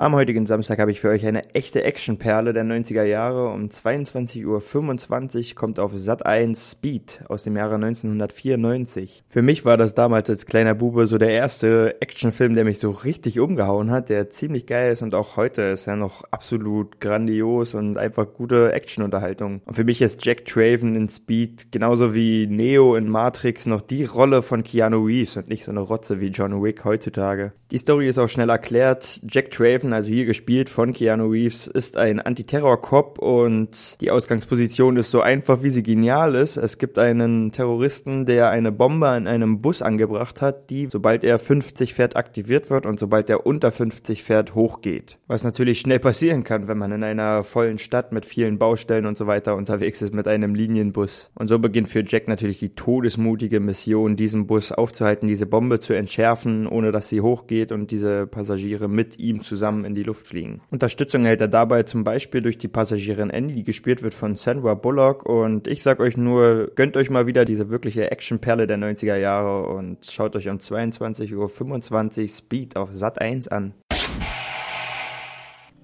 Am heutigen Samstag habe ich für euch eine echte Actionperle der 90er Jahre. Um 22.25 Uhr kommt auf Sat 1 Speed aus dem Jahre 1994. Für mich war das damals als kleiner Bube so der erste Actionfilm, der mich so richtig umgehauen hat, der ziemlich geil ist und auch heute ist er noch absolut grandios und einfach gute Actionunterhaltung. Und für mich ist Jack Traven in Speed genauso wie Neo in Matrix noch die Rolle von Keanu Reeves und nicht so eine Rotze wie John Wick heutzutage. Die Story ist auch schnell erklärt. Jack Traven Streifen, also hier gespielt von Keanu Reeves, ist ein Antiterror-Cop und die Ausgangsposition ist so einfach, wie sie genial ist. Es gibt einen Terroristen, der eine Bombe in einem Bus angebracht hat, die, sobald er 50 fährt, aktiviert wird und sobald er unter 50 fährt, hochgeht. Was natürlich schnell passieren kann, wenn man in einer vollen Stadt mit vielen Baustellen und so weiter unterwegs ist mit einem Linienbus. Und so beginnt für Jack natürlich die todesmutige Mission, diesen Bus aufzuhalten, diese Bombe zu entschärfen, ohne dass sie hochgeht und diese Passagiere mit ihm zusammen zusammen in die Luft fliegen. Unterstützung erhält er dabei zum Beispiel durch die Passagierin Annie, die gespielt wird von Sandra Bullock. Und ich sag euch nur, gönnt euch mal wieder diese wirkliche Actionperle der 90er Jahre und schaut euch um 22.25 Uhr Speed auf Sat 1 an.